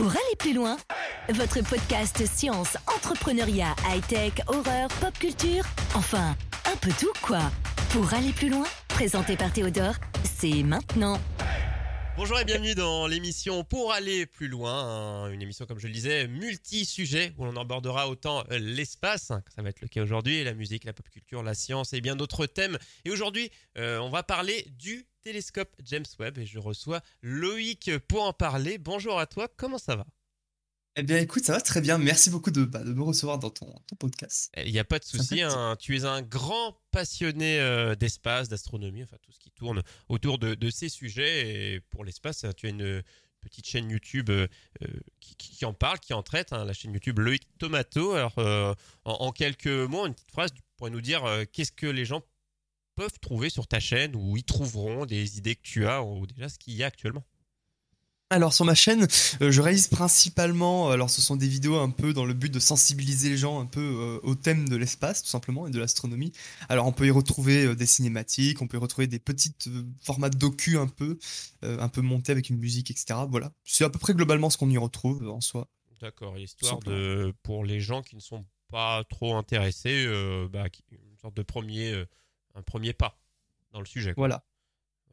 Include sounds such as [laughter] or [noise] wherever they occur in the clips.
Pour aller plus loin, votre podcast science, entrepreneuriat, high-tech, horreur, pop culture, enfin, un peu tout quoi. Pour aller plus loin, présenté par Théodore, c'est maintenant. Bonjour et bienvenue dans l'émission Pour aller plus loin, hein, une émission comme je le disais multi-sujet où l'on abordera autant euh, l'espace, ça va être le cas aujourd'hui, la musique, la pop culture, la science et bien d'autres thèmes. Et aujourd'hui, euh, on va parler du télescope James Webb et je reçois Loïc pour en parler. Bonjour à toi, comment ça va? Eh bien, écoute, ça va très bien. Merci beaucoup de, bah, me recevoir dans ton, podcast. Il n'y a pas de souci. Hein. tu es un grand passionné euh, d'espace, d'astronomie, enfin tout ce qui tourne autour de, ces sujets. Et pour l'espace, tu as une petite chaîne YouTube euh, euh, qui, en parle, qui en traite, hein, la chaîne YouTube Loïc Tomato. Alors, en, quelques mots, une petite phrase, tu pourrais nous dire qu'est-ce que les gens peuvent trouver sur ta chaîne ou ils trouveront des idées que tu as ou déjà ce qu'il y a actuellement? Alors sur ma chaîne, euh, je réalise principalement, alors ce sont des vidéos un peu dans le but de sensibiliser les gens un peu euh, au thème de l'espace tout simplement et de l'astronomie. Alors on peut y retrouver euh, des cinématiques, on peut y retrouver des petites formats de docu un peu, un peu montés avec une musique, etc. Voilà, c'est à peu près globalement ce qu'on y retrouve en soi. D'accord, histoire de pour les gens qui ne sont pas trop intéressés, bah, une sorte de premier, un premier pas dans le sujet. Voilà,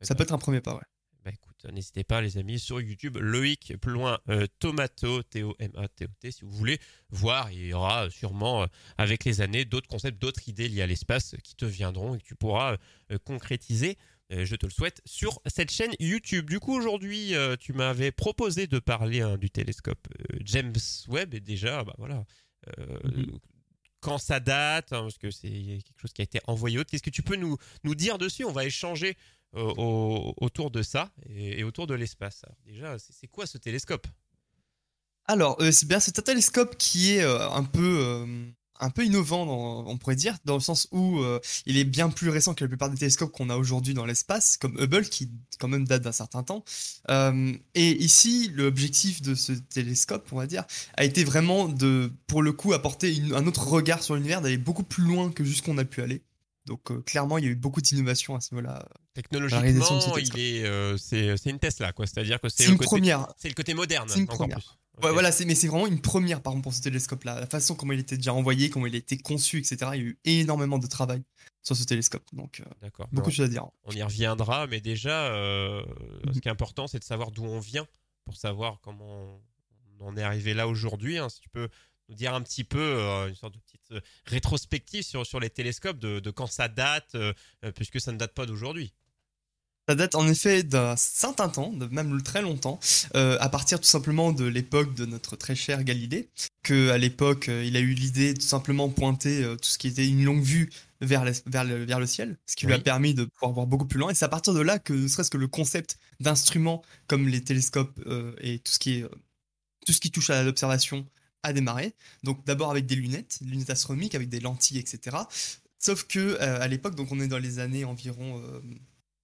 ça peut être un premier pas, ouais. Bah, écoute, n'hésitez pas les amis sur YouTube, Loïc, plus loin, euh, Tomato, T-O-M-A-T-O-T, si vous voulez voir, il y aura sûrement euh, avec les années d'autres concepts, d'autres idées liées à l'espace qui te viendront et que tu pourras euh, concrétiser. je te le souhaite sur cette chaîne YouTube. Du coup, aujourd'hui, tu m'avais proposé de parler hein, du télescope James Webb et déjà, bah voilà. Mhm. Quand ça date, hein, parce que c'est quelque chose qui a été envoyé. Qu'est-ce que tu peux nous, nous dire dessus? On va échanger autour de ça et, autour de l'espace. Déjà, c'est quoi ce télescope? Alors, euh, c'est bien, c'est un télescope qui est euh, un peu euh, un peu innovant, on pourrait dire, dans le sens où il est bien plus récent que la plupart des télescopes qu'on a aujourd'hui dans l'espace, comme Hubble, qui quand même date d'un certain temps. et ici, l'objectif de ce télescope, on va dire, a été vraiment de, pour le coup, apporter un autre regard sur l'univers, d'aller beaucoup plus loin que jusqu'on a pu aller. Donc euh, clairement, il y a eu beaucoup d'innovations à ce niveau-là. Technologiquement, il est, euh, c'est, une Tesla, quoi. C'est-à-dire que c'est, une première. C'est le côté moderne. C'est une première. voilà, c'est, mais c'est vraiment une première, par exemple, pour ce télescope-là. La façon comment il était déjà envoyé, comment il a été conçu, etc. Il y a eu énormément de travail sur ce télescope. Donc, euh, D'accord. beaucoup de choses à dire. On y reviendra, mais déjà, mhm. ce qui est important, c'est de savoir d'où on vient pour savoir comment on en est arrivé là aujourd'hui. Hein. Si tu peux nous dire un petit peu euh, une sorte de petite euh, rétrospective sur, sur les télescopes de, quand ça date, euh, puisque ça ne date pas d'aujourd'hui. Ça date en effet d'un certain temps, de même très longtemps, à partir tout simplement de l'époque de notre très cher Galilée, que à l'époque il a eu l'idée de tout simplement pointer tout ce qui était une longue vue vers, vers, le, vers le ciel, ce qui lui a permis de pouvoir voir beaucoup plus loin. Et c'est à partir de là que ne serait-ce que le concept d'instruments comme les télescopes et tout ce qui est tout ce qui touche à l'observation à démarrer. Donc d'abord avec des lunettes, des lunettes astronomiques avec des lentilles, etc. Sauf que euh, à l'époque, donc on est dans les années environ, euh,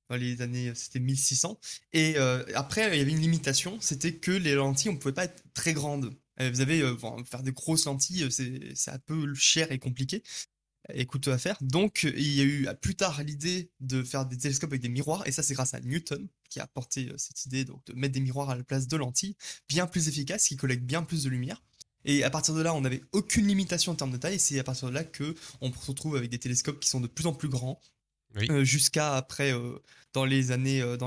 dans les années, c'était 1600. Et euh, après, il y avait une limitation, c'était que les lentilles, on pouvait pas être très grandes. vous avez faire des grosses lentilles, c'est un peu cher et compliqué et coûteux à faire. Donc, il y a eu plus tard l'idée de faire des télescopes avec des miroirs, et ça, c'est grâce à Newton qui a apporté cette idée donc, de mettre des miroirs à la place de lentilles, bien plus efficaces, qui collectent bien plus de lumière. Et à partir de là, on n'avait aucune limitation en termes de taille. Et c'est à partir de là que on se retrouve avec des télescopes qui sont de plus en plus grands, euh, jusqu'à après euh, dans les années euh,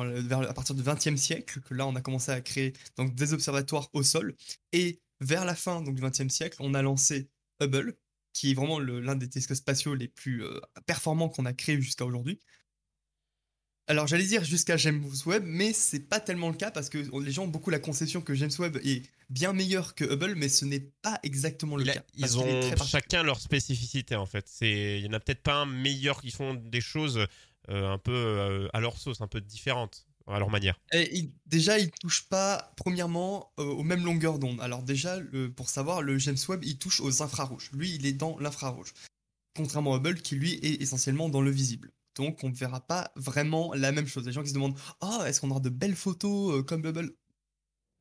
à partir du XXe siècle que là on a commencé à créer donc des observatoires au sol. Et vers la fin donc du XXe siècle, on a lancé Hubble, qui est vraiment l'un des télescopes spatiaux les plus performants qu'on a créé jusqu'à aujourd'hui. Alors j'allais dire jusqu'à James Webb, mais c'est pas tellement le cas parce que les gens ont beaucoup la conception que James Webb est bien meilleur que Hubble, mais ce n'est pas exactement le cas. Ils ont chacun leur spécificité en fait. il y en a peut-être pas un meilleur qui font des choses euh, un peu euh, à leur sauce, un peu différentes à leur manière. Et déjà, il touche pas premièrement euh, aux mêmes longueurs d'onde. Alors déjà, pour savoir, le James Webb, il touche aux infrarouges. Lui, il est dans l'infrarouge, contrairement à Hubble qui lui est essentiellement dans le visible. Donc on ne verra pas vraiment la même chose. Les gens qui se demandent Ah, est-ce qu'on aura de belles photos euh, comme Bubble?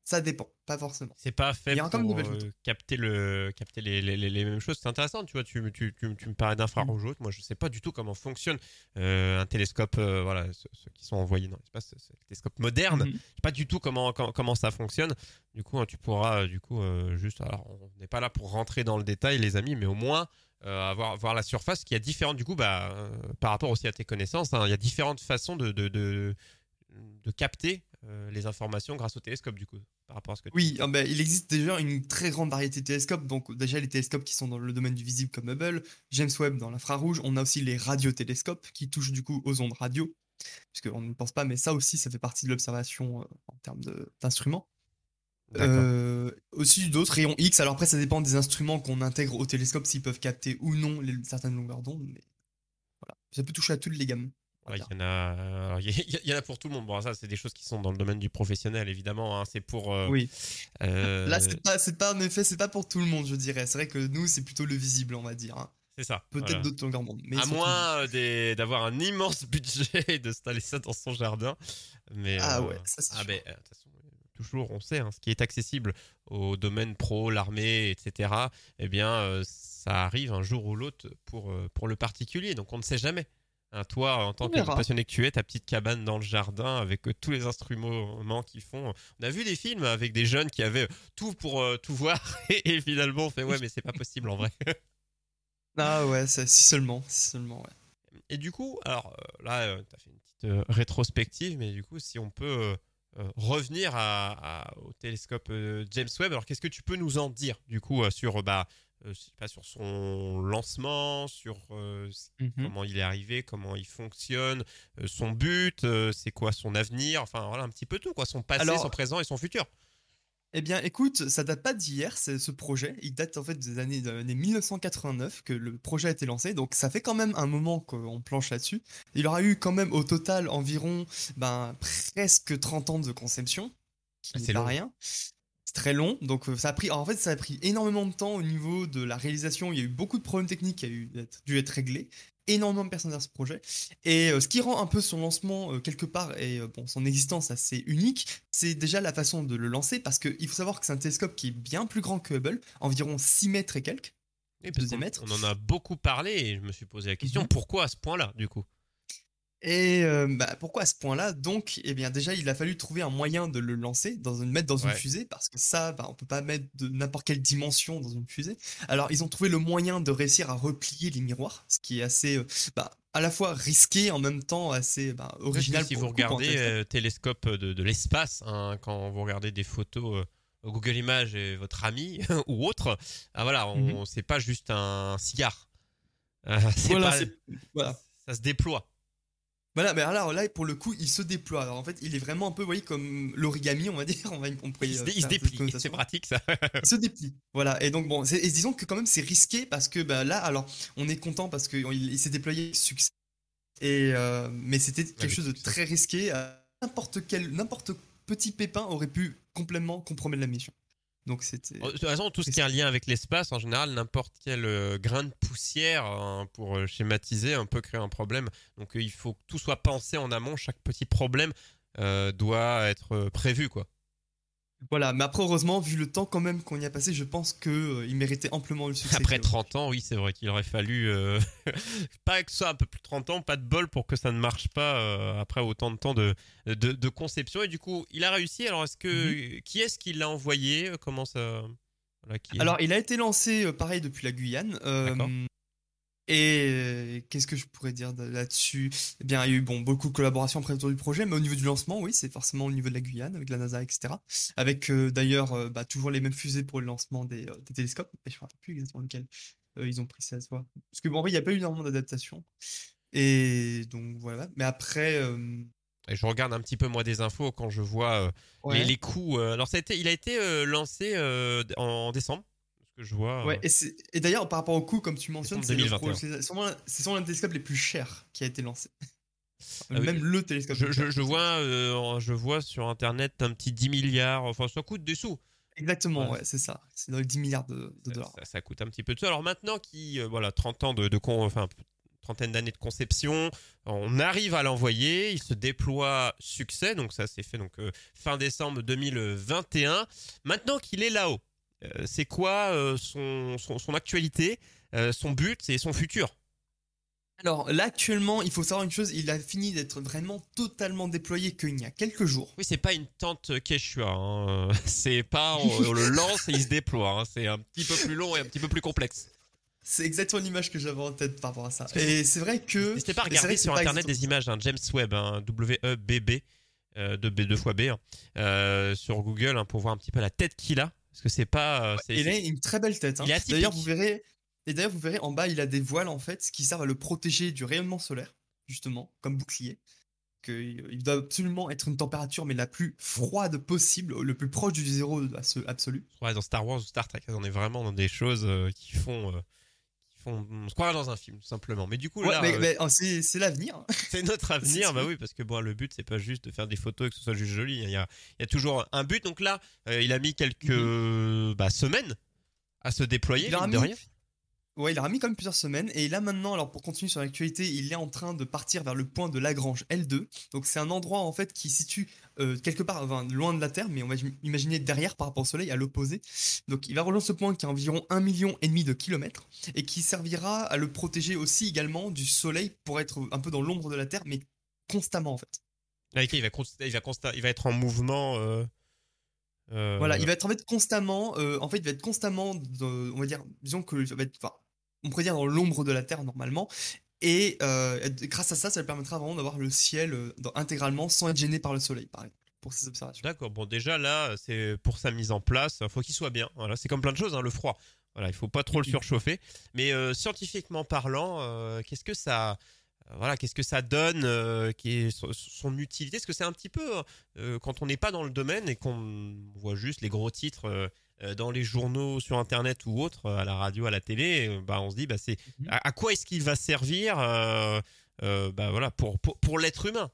Ça dépend, pas forcément. C'est pas fait Il y a quand même pour euh, capter, le, capter les, les, les- les mêmes choses. C'est intéressant, tu vois, tu, tu, tu, tu me parlais d'infrarouge Mm. haute. Moi, je sais pas du tout comment fonctionne euh, un télescope, euh, voilà, ceux, ceux qui sont envoyés dans l'espace, c'est le télescope moderne. Mhm. Je sais pas du tout comment, comment, comment ça fonctionne. Du coup, hein, tu pourras, du coup, juste, alors, on n'est pas là pour rentrer dans le détail, les amis, mais au moins euh, avoir, voir la surface qui a différentes, du coup, bah, euh, par rapport aussi à tes connaissances, hein, il y a différentes façons de, de, de, de capter euh, les informations grâce au télescope, du coup, par rapport à ce que tu Oui, ah ben, il existe déjà une très grande variété de télescopes. Donc, déjà, les télescopes qui sont dans le domaine du visible comme Hubble, James Webb dans l'infrarouge. On a aussi les radiotélescopes qui touchent du coup aux ondes radio. Puisqu'on ne pense pas, mais ça aussi, ça fait partie de l'observation euh, en termes d'instruments. Euh, aussi d'autres rayons X. Alors après, ça dépend des instruments qu'on intègre au télescope, s'ils peuvent capter ou non les, certaines longueurs d'onde. Mais voilà, ça peut toucher à toutes les gammes. Ouais. Il y, en [laughs] a, il y, en a pour tout le monde. Bon, ça, c'est des choses qui sont dans le domaine du professionnel, évidemment. hein. C'est pour. euh, Oui. euh, Là, c'est pas, en effet, c'est pas pour tout le monde, je dirais. C'est vrai que nous, c'est plutôt le visible, on va dire. hein. c'est ça. Peut-être voilà. d'autres longueurs d'onde. Mais À moins des- d'avoir un immense [laughs] budget et d'installer ça dans son jardin. Mais, Ah euh, ouais, ça c'est ah sûr. ben, de toute façon, toujours, on sait, hein, ce qui est accessible au domaine pro, l'armée, etc., eh bien, euh, ça arrive un jour ou l'autre pour, euh, pour le particulier. Donc, on ne sait jamais. Hein, toi, en tant que passionné que tu es, ta petite cabane dans le jardin avec euh, tous les instruments qu'ils font. On a vu des films avec des jeunes qui avaient tout pour tout voir [laughs] et, et finalement on fait ouais, mais c'est pas possible en vrai. [laughs] Ah ouais, si seulement, si seulement, ouais. Et du coup, alors là, tu as fait une petite rétrospective, mais du coup, si on peut euh, revenir à- à- au télescope euh, James Webb, alors qu'est-ce que tu peux nous en dire du coup euh, sur, bah, je sais pas, sur son lancement, sur Mhm. comment il est arrivé, comment il fonctionne, son but, c'est quoi son avenir, enfin voilà un petit peu tout, quoi, son passé, Alors- son présent et son futur. Eh bien, écoute, ça date pas d'hier, c'est ce projet. Il date en fait des années, de l'année 1989 que le projet a été lancé. Donc, ça fait quand même un moment qu'on planche là-dessus. Il aura eu quand même au total environ ben, presque 30 ans de conception, Ah, c'est pas rien. C'est très long. Donc, euh, ça a pris. En fait, ça a pris énormément de temps au niveau de la réalisation. Il y a eu beaucoup de problèmes techniques qui d'être- dû être réglés. Énormément de personnes dans ce projet. Et euh, ce qui rend un peu son lancement euh, quelque part et euh, bon, son existence assez unique, c'est déjà la façon de le lancer parce qu'il faut savoir que c'est un télescope qui est bien plus grand que Hubble, environ 6 mètres et quelques. Et mètre. on en a beaucoup parlé et je me suis posé la question Mhm. pourquoi à ce point-là du coup? Et euh, bah, pourquoi à ce point-là? Donc, eh bien, déjà, il a fallu trouver un moyen de le lancer, dans une, mettre dans une fusée, parce que ça, bah, on peut pas mettre de n'importe quelle dimension dans une fusée. Alors, ils ont trouvé le moyen de réussir à replier les miroirs, ce qui est assez, euh, bah, à la fois risqué, en même temps assez bah, original. si pour vous le regardez télescope. euh, télescope de, de l'espace, hein, quand vous regardez des photos euh, Google Images et votre ami [laughs] ou autre, ah voilà, on c'est pas juste un cigare. Euh, [laughs] Voilà, pas- voilà. ça se déploie. Voilà, mais alors là, pour le coup, il se déploie. Alors en fait, il est vraiment un peu, vous voyez, comme l'origami, on va dire. [laughs] On, va, pourrait, Il se, euh, dé- il se déplie, c'est pratique ça. [laughs] Il se déplie. Voilà. Et donc, bon, et disons que quand même, c'est risqué parce que bah, là, alors, on est content parce qu'il il, s'est déployé avec succès. Et, euh, mais c'était quelque chose de très risqué. Euh, N'importe quel, n'importe petit pépin aurait pu complètement compromettre la mission. Donc, c'était. De toute façon, tout ce qui est un lien avec l'espace, en général, n'importe quel euh, grain de poussière, hein, pour euh, schématiser, un peut créer un problème. Donc euh, il faut que tout soit pensé en amont. Chaque petit problème doit être prévu, quoi. Voilà. Mais après, heureusement, vu le temps quand même qu'on y a passé, je pense que euh, méritait amplement le succès. Après qu'il- 30 ans, oui, c'est vrai qu'il aurait fallu euh, [laughs] pas que ça, un peu plus de 30 ans, pas de bol pour que ça ne marche pas euh, après autant de temps de, de, de conception. Et du coup, il a réussi. Alors, est-ce que qui est-ce qui l'a envoyé Comment ça voilà, qui est- Alors, il a été lancé, pareil, depuis la Guyane. Et euh, qu'est-ce que je pourrais dire de- là-dessus? Eh bien, il y a eu bon, beaucoup de collaborations après autour du projet, mais au niveau du lancement, oui, c'est forcément au niveau de la Guyane, avec la NASA, etc. Avec euh, d'ailleurs euh, bah, toujours les mêmes fusées pour le lancement des, des télescopes. Et je ne me rappelle plus exactement lequel ils ont pris cette fois. Parce que bon, en vrai, il n'y a pas eu énormément d'adaptation. Et donc voilà. Mais après. Et je regarde un petit peu moi des infos quand je vois ouais. les, les coûts. alors, ça a été, il a été lancé en, en décembre? Que je vois. Ouais, euh, et, c'est- et d'ailleurs, par rapport au coût, comme tu mentionnes, c'est Décembre le pro- 2021. c'est sûrement, c'est l'un des télescopes les plus chers qui a été lancé. Ah oui. Même le télescope. je, vois, euh, je vois sur internet un petit 10 milliards. Enfin, ça coûte des sous. Exactement, Ouais. ouais, c'est ça. C'est dans les 10 milliards de, de dollars. Ça, ça coûte un petit peu de ça. Alors maintenant, qui, euh, voilà, 30 ans de, de con, enfin, trentaine d'années de conception. On arrive à l'envoyer, il se déploie succès, donc ça s'est fait donc fin décembre 2021. Maintenant qu'il est là-haut, c'est quoi son, son, actualité, son but et son futur? Alors là actuellement, il faut savoir une chose, il a fini d'être vraiment totalement déployé qu'il y a quelques jours. Oui, c'est pas une tente Quechua, hein. [laughs] c'est pas on, le lance et il se déploie, hein. c'est un petit peu plus long et un petit peu plus complexe. C'est exactement l'image que j'avais en tête par rapport à ça. Et c'est vrai que. N'hésitez pas à regarder sur internet des images, hein, James Webb, W-E-B-B, euh, de B 2 fois B, euh, sur Google pour voir un petit peu la tête qu'il a. Parce que c'est pas. Euh, il a une très belle tête. D'ailleurs, vous verrez, et d'ailleurs, vous verrez en bas, il a des voiles en fait qui servent à le protéger du rayonnement solaire, justement, comme bouclier. il doit absolument être une température, mais la plus froide possible, le plus proche du zéro absolu. Ouais, dans Star Wars ou Star Trek, on est vraiment dans des choses euh, qui font. Euh, on se croirait dans un film, tout simplement. Mais du coup, là. Euh, oh, c'est l'avenir. C'est notre [laughs] avenir, bah oui, parce que bon, le but, c'est pas juste de faire des photos et que ce soit juste joli. Il y a, il y a toujours un but. Donc là, il a mis quelques mhm. bah, semaines à se déployer, il de rien. Ouais, il a mis quand même plusieurs semaines et là maintenant, alors pour continuer sur l'actualité, il est en train de partir vers le point de Lagrange L2. Donc c'est un endroit en fait qui situe euh, quelque part loin de la Terre, mais on va imaginer derrière par rapport au Soleil, à l'opposé. Donc il va rejoindre ce point qui est environ un million et demi de kilomètres et qui servira à le protéger aussi également du Soleil pour être un peu dans l'ombre de la Terre, mais constamment en fait. Là, il va, il va, il va être en mouvement. Euh, euh, voilà, il va être en fait constamment, en fait, il va être constamment, on va dire, disons que, va être, on pourrait dire dans l'ombre de la Terre normalement. Et euh, grâce à ça, ça permettra vraiment d'avoir le ciel euh, intégralement sans être gêné par le soleil, par exemple, pour ces observations. D'accord, bon déjà là, c'est pour sa mise en place, il faut qu'il soit bien. Voilà, c'est comme plein de choses, hein, le froid. Voilà, il faut pas trop le surchauffer. Mais euh, scientifiquement parlant, qu'est-ce que ça, voilà, qu'est-ce que ça donne, qui est son, utilité? Est-ce que c'est un petit peu quand on n'est pas dans le domaine et qu'on voit juste les gros titres euh, dans les journaux, sur Internet ou autre, euh, à la radio, à la télé, euh, bah, on se dit, bah, c'est mhm. à, quoi est-ce qu'il va servir bah, voilà, pour, pour, pour l'être humain,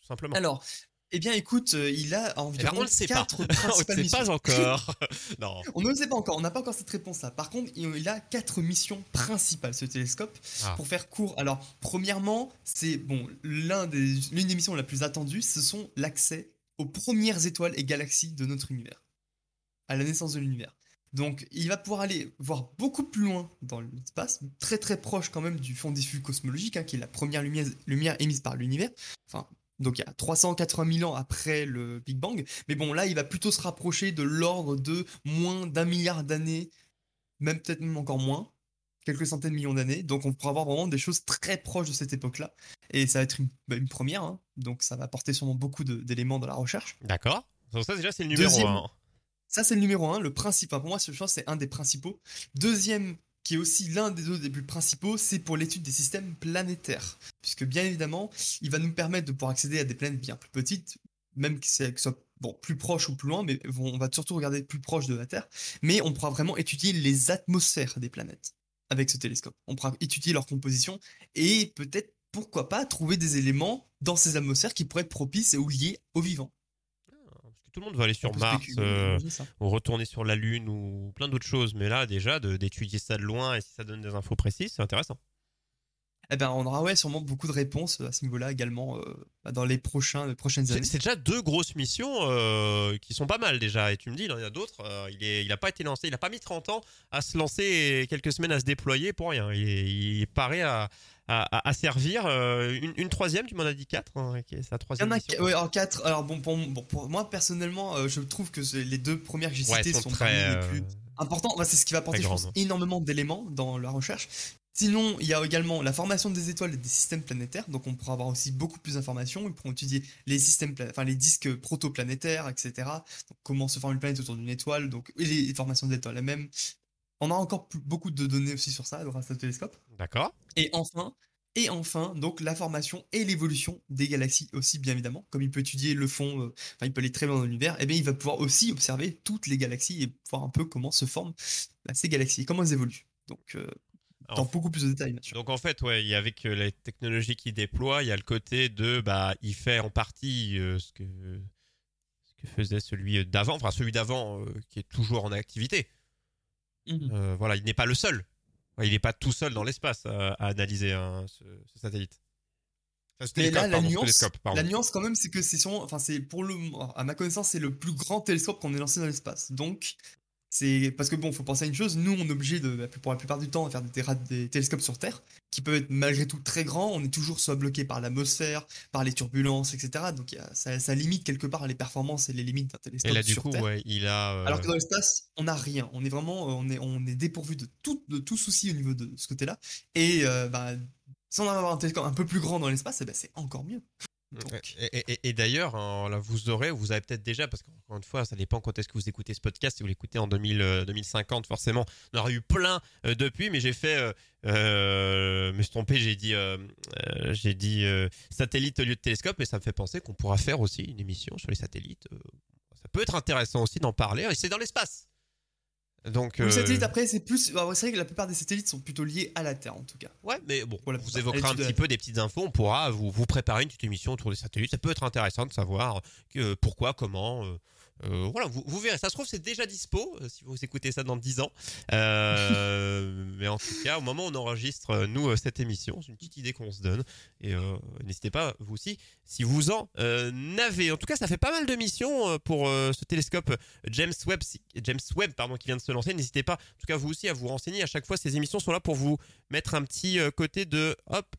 tout simplement Alors, eh bien, écoute, il a environ eh ben, on sait quatre pas. on ne sait pas [laughs] encore. [laughs] [laughs] non. On ne le sait pas encore. On n'a pas encore cette réponse-là. Par contre, il a quatre missions principales, ce télescope. Ah. Pour faire court. Alors, premièrement, c'est bon, l'un des, l'une des missions la plus attendues, ce sont l'accès aux premières étoiles et galaxies de notre univers à la naissance de l'univers. Donc il va pouvoir aller voir beaucoup plus loin dans l'espace, très très proche quand même du fond diffus cosmologique, hein, qui est la première lumière, lumière émise par l'univers. Enfin, donc il y a 380 000 ans après le Big Bang. Mais bon, là, il va plutôt se rapprocher de l'ordre de moins d'un milliard d'années, même peut-être même encore moins, quelques centaines de millions d'années. Donc on pourra avoir vraiment des choses très proches de cette époque-là. Et ça va être une, bah, première, hein. donc ça va apporter sûrement beaucoup d'éléments dans la recherche. D'accord. Ça déjà c'est le numéro 1. Ça, c'est le numéro un, le principal. pour moi, je pense c'est un des principaux. Deuxième, qui est aussi l'un des deux des plus principaux, c'est pour l'étude des systèmes planétaires. Puisque bien évidemment, il va nous permettre de pouvoir accéder à des planètes bien plus petites, même que ce soit bon, plus proche ou plus loin, mais on va surtout regarder plus proche de la Terre. Mais on pourra vraiment étudier les atmosphères des planètes avec ce télescope. On pourra étudier leur composition et peut-être, pourquoi pas, trouver des éléments dans ces atmosphères qui pourraient être propices ou liés au vivant tout le monde va aller sur Mars, euh, ou retourner sur la Lune, ou plein d'autres choses. Mais là, déjà, d'étudier ça de loin et si ça donne des infos précises, c'est intéressant. Eh ben, on aura ouais, sûrement beaucoup de réponses à ce niveau-là également euh, bah, dans les, prochains, les prochaines années. C'est déjà deux grosses missions euh, qui sont pas mal déjà. Et tu me dis, il y en a d'autres. il n'a pas été lancé, il n'a pas mis 30 ans à se lancer et quelques semaines à se déployer pour rien. Il est, il paraît à, à, servir. Euh, une, troisième, tu m'en as dit quatre, hein, sa troisième. Il y en a alors quatre. Alors bon pour, pour moi personnellement, euh, je trouve que les deux premières que j'ai citées sont, très, les plus euh, c'est ce qui va apporter, je pense, énormément d'éléments dans la recherche. Sinon, il y a également la formation des étoiles et des systèmes planétaires. Donc, on pourra avoir aussi beaucoup plus d'informations. Ils pourront étudier les systèmes, enfin les disques protoplanétaires, etc. Donc, comment se forme une planète autour d'une étoile. Donc, et les formations d'étoiles elles-mêmes, on a encore beaucoup de données aussi sur ça grâce à ce télescope. D'accord. Et enfin, et enfin, donc la formation et l'évolution des galaxies aussi, bien évidemment. Comme il peut étudier le fond, euh, enfin, il peut aller très loin dans l'univers, et eh bien il va pouvoir aussi observer toutes les galaxies et voir un peu comment se forment bah, ces galaxies, comment elles évoluent. Donc, euh, dans beaucoup plus de détails, Donc en fait, ouais, avec euh, les technologies qu'il déploie, il y a le côté de, bah, il fait en partie ce que ce que faisait celui d'avant, enfin celui d'avant qui est toujours en activité. Mmh. Euh, voilà, il n'est pas le seul. il n'est pas tout seul dans l'espace à, à analyser hein, ce, ce satellite. Enfin, Mais là, la pardon, ce nuance, la nuance quand même, c'est que c'est enfin c'est pour le, à ma connaissance, c'est le plus grand télescope qu'on ait lancé dans l'espace. Donc c'est parce que bon, faut penser à une chose. Nous, on est obligé de, pour la plupart du temps, de faire des, télescopes sur Terre, qui peuvent être malgré tout très grands. On est toujours soit bloqué par l'atmosphère, par les turbulences, etc. Donc il y a- ça, ça limite quelque part les performances et les limites d'un télescope Et là, du sur coup, Terre. ouais, il a. euh, Alors que dans l'espace, on n'a rien. On est vraiment, euh, on est, on est dépourvu de tout, de tout souci au niveau de ce côté-là. Et euh, bah, si on a un télescope un peu plus grand dans l'espace, eh ben, c'est encore mieux. Donc, Et, et- et- et d'ailleurs, hein, vous aurez, vous avez peut-être déjà, parce qu'encore une fois, ça dépend quand est-ce que vous écoutez ce podcast. Si vous l'écoutez en 2000, euh, 2050, forcément, on aura eu plein euh, depuis, mais j'ai fait, euh, euh, me suis trompé, j'ai dit, j'ai dit satellite au lieu de télescope, et ça me fait penser qu'on pourra faire aussi une émission sur les satellites. ça peut être intéressant aussi d'en parler, et c'est dans l'espace. Donc, Le euh, satellite, après, c'est plus. ah ouais, C'est vrai que la plupart des satellites sont plutôt liés à la Terre, en tout cas. Ouais, mais bon, Voilà, vous évoquerez un petit peu des petites infos. On pourra vous, vous préparer une petite émission autour des satellites. Ça peut être intéressant de savoir que, pourquoi, comment. euh, euh, voilà, vous, vous verrez. Ça se trouve, c'est déjà dispo euh, si vous écoutez ça dans 10 ans. Euh, [laughs] mais en tout cas, au moment où on enregistre, nous, cette émission, c'est une petite idée qu'on se donne. Et euh, n'hésitez pas, vous aussi, si vous en avez. En tout cas, ça fait pas mal de missions pour ce télescope James Webb, James Webb pardon, qui vient de se lancer. N'hésitez pas, en tout cas, vous aussi, à vous renseigner. À chaque fois, ces émissions sont là pour vous mettre un petit côté de hop,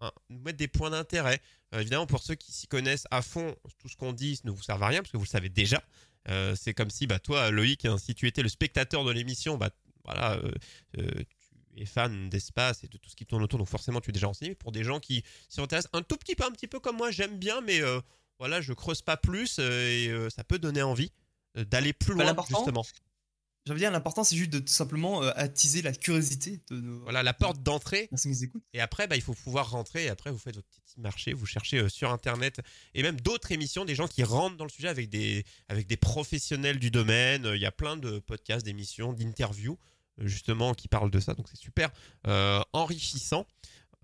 un- mettre des points d'intérêt. Euh, évidemment, pour ceux qui s'y connaissent à fond, tout ce qu'on dit ne vous sert à rien parce que vous le savez déjà. Euh, c'est comme si, bah, toi, Loïc, hein, si tu étais le spectateur de l'émission, bah, voilà, euh, tu es fan d'espace et de tout ce qui tourne autour, donc forcément, tu es déjà renseigné. Mais pour des gens qui s'y intéressent un tout petit peu, un petit peu comme moi, j'aime bien, mais voilà, je creuse pas plus et ça peut donner envie d'aller plus loin, justement. Dire, l'important, c'est juste de tout simplement euh, attiser la curiosité de nos Voilà, la porte d'entrée. Et après, bah, il faut pouvoir rentrer. Et après, vous faites votre petit marché, vous cherchez euh, sur Internet et même d'autres émissions, des gens qui rentrent dans le sujet avec des, avec des professionnels du domaine. Euh, Il y a plein de podcasts, d'émissions, d'interviews, justement, qui parlent de ça. Donc, c'est super euh, enrichissant.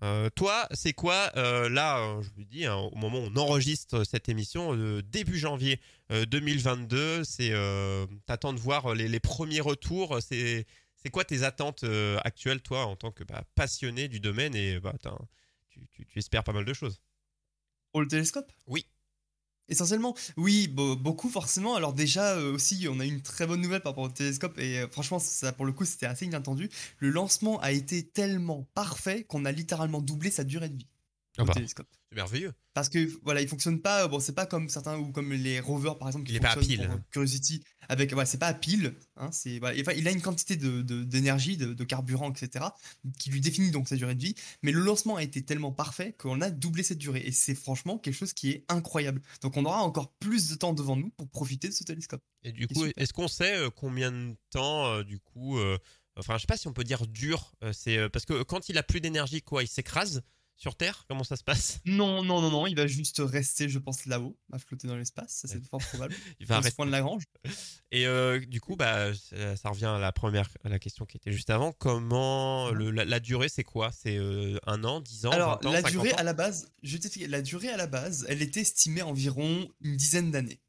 Euh, toi, c'est quoi euh, là euh, Je vous dis, hein, au moment où on enregistre cette émission, euh, début janvier euh, 2022, c'est t'attends de voir les, les premiers retours. C'est c'est quoi tes attentes actuelles, toi, en tant que bah, passionné du domaine et bah, tu, tu- tu espères pas mal de choses? Pour le télescope? Oui. Essentiellement, oui, be- beaucoup forcément. Alors déjà euh, aussi, on a eu une très bonne nouvelle par rapport au télescope et euh, franchement, ça pour le coup, c'était assez inattendu. Le lancement a été tellement parfait qu'on a littéralement doublé sa durée de vie Ah bah, télescope. C'est merveilleux. Parce que voilà, il fonctionne pas. Bon, c'est pas comme certains ou comme les rovers par exemple. Qui Il est pas à pile. pour, euh, Curiosity avec ouais, c'est pas à pile. Hein, c'est voilà, enfin, il a une quantité de de- d'énergie, de, de carburant, etc. qui lui définit donc sa durée de vie. Mais le lancement a été tellement parfait qu'on a doublé cette durée et c'est franchement quelque chose qui est incroyable. Donc on aura encore plus de temps devant nous pour profiter de ce télescope. Et du coup, est-ce qu'on sait euh, combien de temps, euh, du coup, euh, enfin, je sais pas si on peut dire dur, euh, c'est euh, parce que quand il a plus d'énergie, quoi, il s'écrase sur Terre Comment ça se passe? Non, non, non, non, il va juste rester, je pense, là-haut, à flotter dans l'espace. Ça, c'est fort probable. [laughs] Il va rester. de Lagrange. Et euh, du coup, bah, ça, revient à la première, à la question qui était juste avant. Comment le, la, la durée, c'est quoi? C'est euh, un an, dix ans, Alors, 20 ans, la 50 durée ans? à la base, je vais t'expliquer, la durée à la base, elle était estimée à environ une dizaine d'années.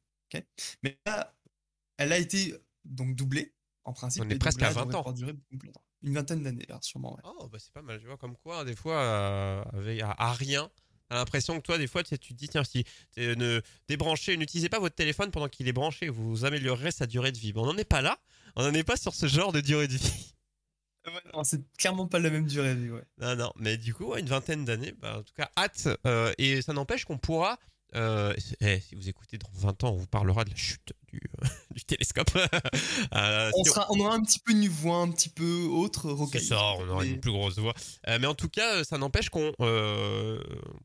Mais là, elle a été donc doublée, en principe. On est presque à là, 20 elle devrait ans. durer plus longtemps. Une vingtaine d'années, là, sûrement, ouais. Oh, bah c'est pas mal, tu vois, comme quoi, des fois, euh, avec, à, à rien, t'as l'impression que toi, des fois, tu, te dis, tiens, si ne débranchez, n'utilisez pas votre téléphone pendant qu'il est branché, vous améliorerez sa durée de vie. Mais on n'en est pas là, on n'en est pas sur ce genre de durée de vie. [laughs] Ouais, non, c'est clairement pas la même durée de vie, ouais. Non, non, mais du coup, une vingtaine d'années, bah, en tout cas, hâte. euh, et ça n'empêche qu'on pourra. Euh, eh, si vous écoutez dans 20 ans, on vous parlera de la chute du, euh, [laughs] du télescope. [laughs] Euh, On, si sera, on aura un petit peu une voix un petit peu autre, C'est ça, on aura Mais- une plus grosse voix. Euh, mais en tout cas, ça n'empêche qu'on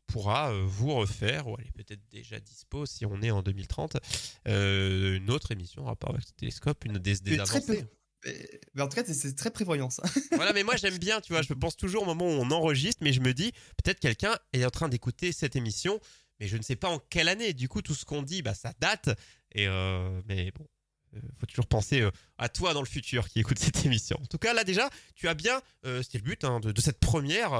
pourra vous refaire, ou elle est peut-être déjà dispo si on est en 2030, euh, une autre émission en rapport avec ce télescope, une des, des avancées. Mais, en tout cas, c'est très prévoyant, ça. [laughs] voilà, mais moi j'aime bien, tu vois, je pense toujours au moment où on enregistre, mais je me dis, peut-être quelqu'un est en train d'écouter cette émission, mais je ne sais pas en quelle année. Du coup, tout ce qu'on dit, bah, ça date. Et euh, mais bon, faut toujours penser à toi dans le futur qui écoute cette émission. En tout cas, là déjà, tu as bien, c'était le but hein, de, cette première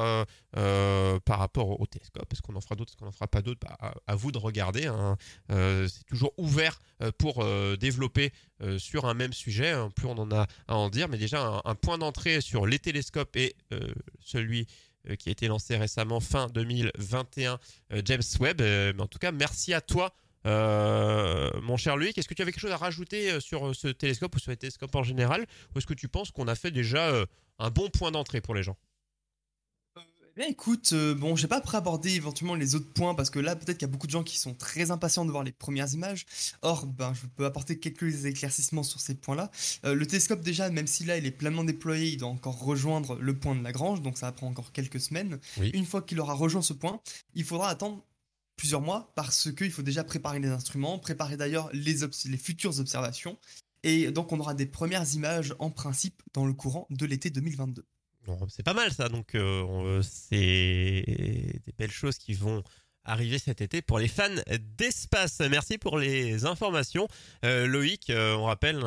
par rapport au, télescope. Est-ce qu'on en fera d'autres, est-ce qu'on en fera pas d'autres? Bah, à, vous de regarder. Hein. c'est toujours ouvert pour développer sur un même sujet. Hein. plus on en a à en dire, mais déjà un, un point d'entrée sur les télescopes et celui euh, qui a été lancé récemment fin 2021, euh, James Webb. Euh, mais en tout cas, merci à toi. mon cher Loïc, est-ce que tu avais quelque chose à rajouter sur ce télescope ou sur les télescopes en général? Ou est-ce que tu penses qu'on a fait déjà un bon point d'entrée pour les gens? Bien, écoute, euh, bon, j'ai pas pré-abordé éventuellement les autres points parce que là, peut-être qu'il y a beaucoup de gens qui sont très impatients de voir les premières images. Or, ben, je peux apporter quelques éclaircissements sur ces points-là. Euh, le télescope, déjà, même si là, il est pleinement déployé, il doit encore rejoindre le point de Lagrange, donc ça va prendre encore quelques semaines. Une fois qu'il aura rejoint ce point, il faudra attendre plusieurs mois parce qu'il faut déjà préparer les instruments, préparer d'ailleurs les, les futures observations. Et donc, on aura des premières images en principe dans le courant de l'été 2022 c'est pas mal ça, donc euh, c'est des belles choses qui vont arriver cet été pour les fans d'espace. Merci pour les informations. Euh, Loïc, euh, on rappelle,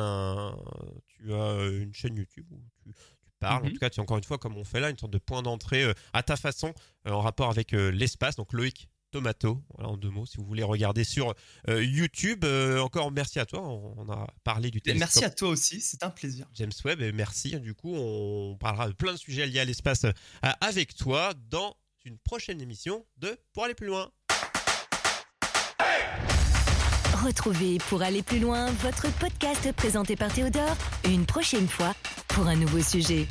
tu as une chaîne YouTube où tu, parles, en mhm. tout cas tu es encore une fois comme on fait là, une sorte de point d'entrée à ta façon en rapport avec l'espace. Donc Loïc Tomato, voilà en deux mots, si vous voulez regarder sur euh, YouTube. Euh, encore merci à toi, on, a parlé du télescope. Merci à toi aussi, c'est un plaisir. James Webb, et merci. Du coup, on parlera de plein de sujets liés à l'espace euh, avec toi dans une prochaine émission de Pour aller plus loin. Retrouvez Pour aller plus loin votre podcast présenté par Théodore une prochaine fois pour un nouveau sujet.